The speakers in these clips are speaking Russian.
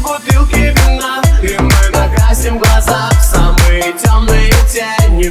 бутылки вина И мы накрасим глаза в самые темные тени.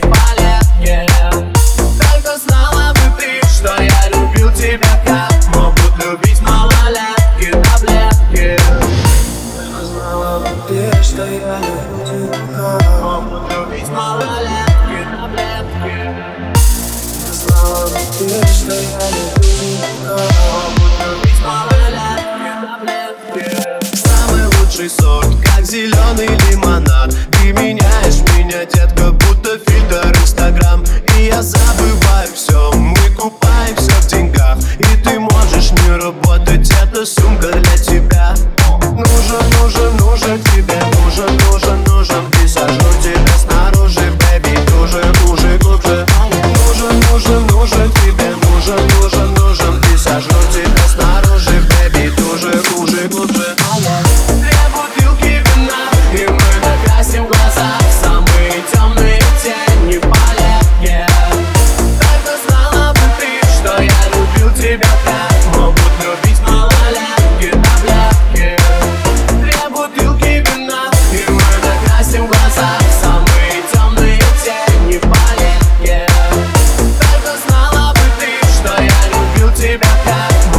Как зеленый лимонад. Ты меняешь меня, детка, будто фильтр Инстаграм. И я забываю все got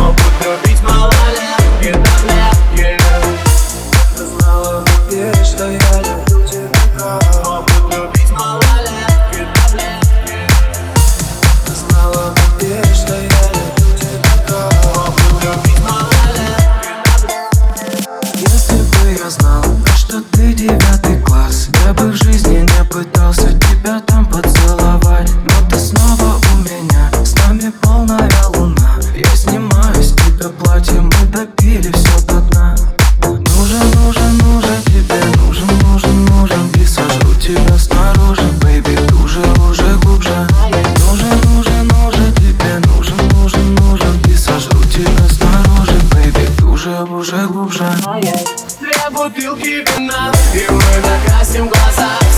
глубже, глубже Две бутылки вина, и мы закрасим глаза.